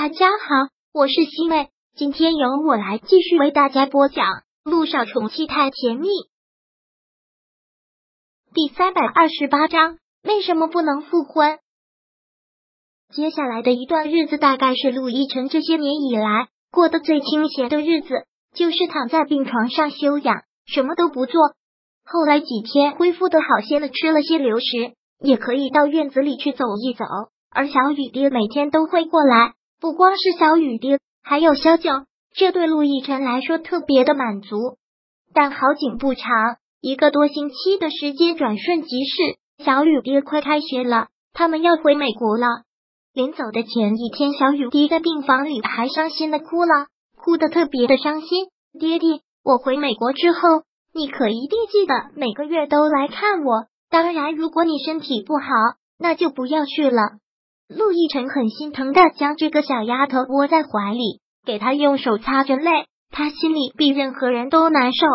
大家好，我是西妹，今天由我来继续为大家播讲《陆少宠妻太甜蜜》第三百二十八章。为什么不能复婚？接下来的一段日子，大概是陆亦辰这些年以来过得最清闲的日子，就是躺在病床上休养，什么都不做。后来几天恢复的好些了，吃了些流食，也可以到院子里去走一走。而小雨滴每天都会过来。不光是小雨滴，还有小九，这对陆亦辰来说特别的满足。但好景不长，一个多星期的时间转瞬即逝，小雨滴快开学了，他们要回美国了。临走的前一天，小雨滴在病房里还伤心的哭了，哭得特别的伤心。爹爹，我回美国之后，你可一定记得每个月都来看我。当然，如果你身体不好，那就不要去了。陆亦辰很心疼的将这个小丫头窝在怀里，给她用手擦着泪，他心里比任何人都难受。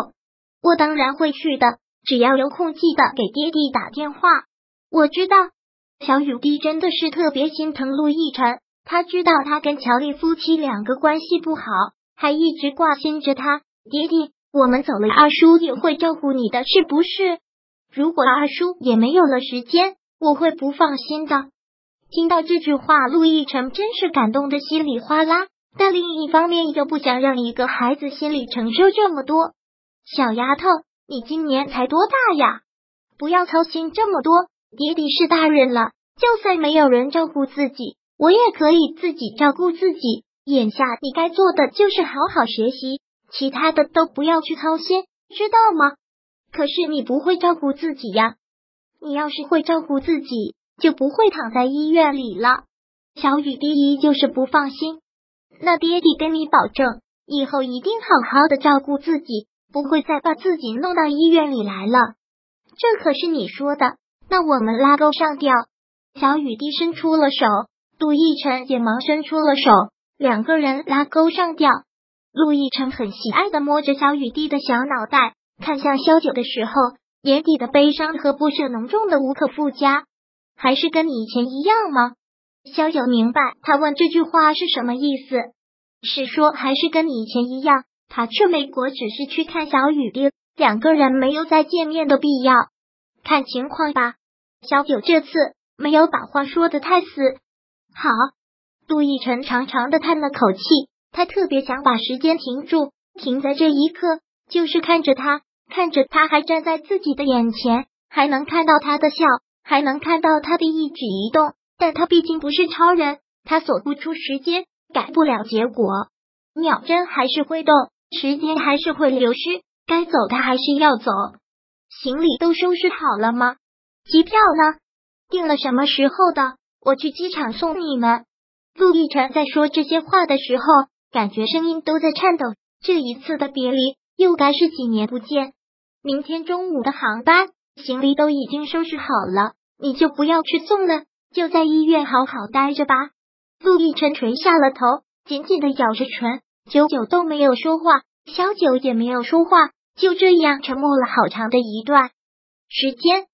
我当然会去的，只要有空记得给爹地打电话。我知道，小雨滴真的是特别心疼陆亦辰，他知道他跟乔丽夫妻两个关系不好，还一直挂心着他。爹地，我们走了，二叔也会照顾你的，是不是？如果二叔也没有了时间，我会不放心的。听到这句话，陆亦辰真是感动的稀里哗啦，但另一方面又不想让一个孩子心里承受这么多。小丫头，你今年才多大呀？不要操心这么多，爹爹是大人了，就算没有人照顾自己，我也可以自己照顾自己。眼下你该做的就是好好学习，其他的都不要去操心，知道吗？可是你不会照顾自己呀，你要是会照顾自己。就不会躺在医院里了。小雨滴依旧是不放心。那爹地跟你保证，以后一定好好的照顾自己，不会再把自己弄到医院里来了。这可是你说的。那我们拉钩上吊。小雨滴伸出了手，陆亦辰也忙伸出了手，两个人拉钩上吊。陆亦辰很喜爱的摸着小雨滴的小脑袋，看向萧九的时候，眼底的悲伤和不舍浓重的无可复加。还是跟你以前一样吗？萧九明白他问这句话是什么意思，是说还是跟你以前一样，他去美国只是去看小雨滴，两个人没有再见面的必要，看情况吧。小九这次没有把话说的太死。好，杜奕晨长长的叹了口气，他特别想把时间停住，停在这一刻，就是看着他，看着他还站在自己的眼前，还能看到他的笑。还能看到他的一举一动，但他毕竟不是超人，他锁不出时间，改不了结果。秒针还是会动，时间还是会流失，该走他还是要走。行李都收拾好了吗？机票呢？订了什么时候的？我去机场送你们。陆亦辰在说这些话的时候，感觉声音都在颤抖。这一次的别离，又该是几年不见。明天中午的航班。行李都已经收拾好了，你就不要去送了，就在医院好好待着吧。陆亦辰垂下了头，紧紧的咬着唇，久久都没有说话，小九也没有说话，就这样沉默了好长的一段时间。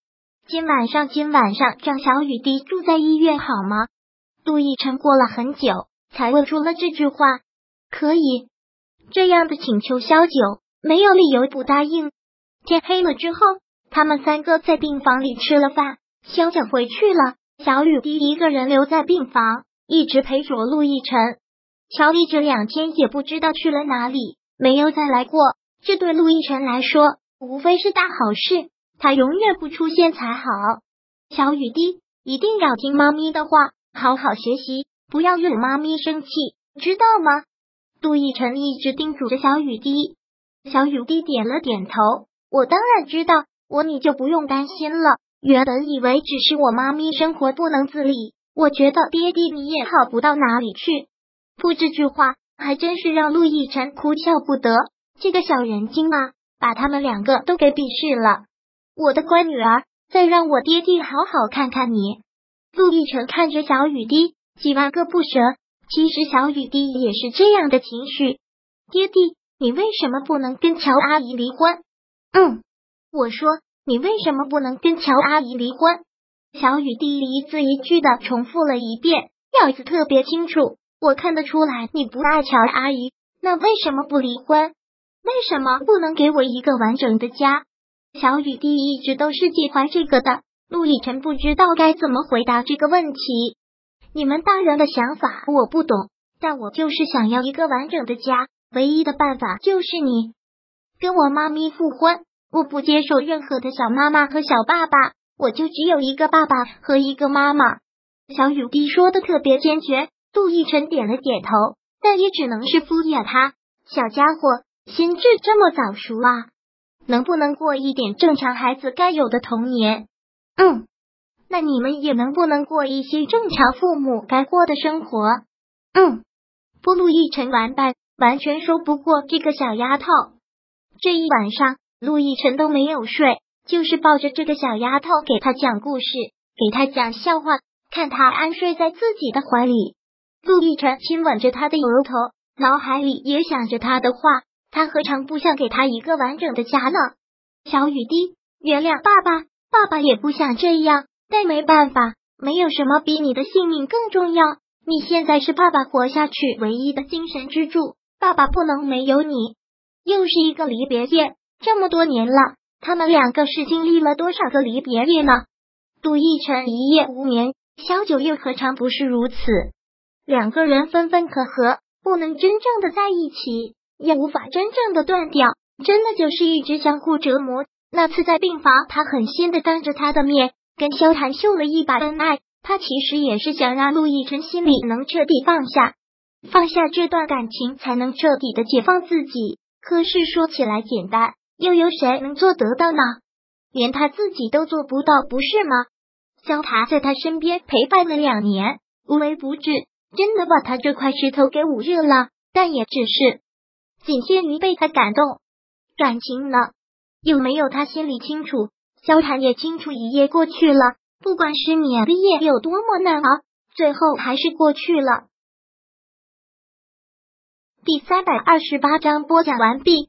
今晚上，今晚上让小雨滴住在医院好吗？陆亦辰过了很久，才问出了这句话。可以，这样的请求，小九没有理由不答应。天黑了之后。他们三个在病房里吃了饭，萧九回去了，小雨滴一个人留在病房，一直陪着陆亦辰。乔丽这两天也不知道去了哪里，没有再来过。这对陆亦辰来说，无非是大好事，他永远不出现才好。小雨滴一定要听妈咪的话，好好学习，不要惹妈咪生气，知道吗？陆亦辰一直叮嘱着小雨滴。小雨滴点了点头，我当然知道。我你就不用担心了。原本以为只是我妈咪生活不能自理，我觉得爹地你也好不到哪里去。不，这句话还真是让陆亦辰哭笑不得。这个小人精啊，把他们两个都给鄙视了。我的乖女儿，再让我爹地好好看看你。陆亦辰看着小雨滴，几万个不舍。其实小雨滴也是这样的情绪。爹地，你为什么不能跟乔阿姨离婚？嗯。我说，你为什么不能跟乔阿姨离婚？小雨滴一字一句的重复了一遍，调子特别清楚。我看得出来你不爱乔阿姨，那为什么不离婚？为什么不能给我一个完整的家？小雨滴一直都是介怀这个的。陆亦辰不知道该怎么回答这个问题。你们大人的想法我不懂，但我就是想要一个完整的家，唯一的办法就是你跟我妈咪复婚。我不接受任何的小妈妈和小爸爸，我就只有一个爸爸和一个妈妈。小雨滴说的特别坚决。陆亦辰点了点头，但也只能是敷衍他。小家伙，心智这么早熟啊？能不能过一点正常孩子该有的童年？嗯，那你们也能不能过一些正常父母该过的生活？嗯，不，陆亦辰完败，完全说不过这个小丫头。这一晚上，陆亦辰都没有睡，就是抱着这个小丫头给他讲故事，给他讲笑话，看他安睡在自己的怀里。陆亦辰亲吻着他的额头，脑海里也想着他的话。他何尝不想给他一个完整的家呢？小雨滴，原谅爸爸。爸爸也不想这样，但没办法，没有什么比你的性命更重要。你现在是爸爸活下去唯一的精神支柱，爸爸不能没有你。又是一个离别夜，这么多年了，他们两个是经历了多少个离别夜呢？杜奕晨一夜无眠，萧九又何尝不是如此？两个人分分合合，不能真正的在一起，也无法真正的断掉，真的就是一直相互折磨。那次在病房，他狠心的当着他的面跟萧谈秀了一把恩爱。他其实也是想让陆亦辰心里能彻底放下，放下这段感情，才能彻底的解放自己。可是说起来简单，又有谁能做得到呢？连他自己都做不到，不是吗？萧谈在他身边陪伴了两年，无微不至，真的把他这块石头给捂热了。但也只是仅限于被他感动，感情呢？有没有他心里清楚，萧谈也清楚。一夜过去了，不管失眠的夜有多么难熬，最后还是过去了。第三百二十八章播讲完毕。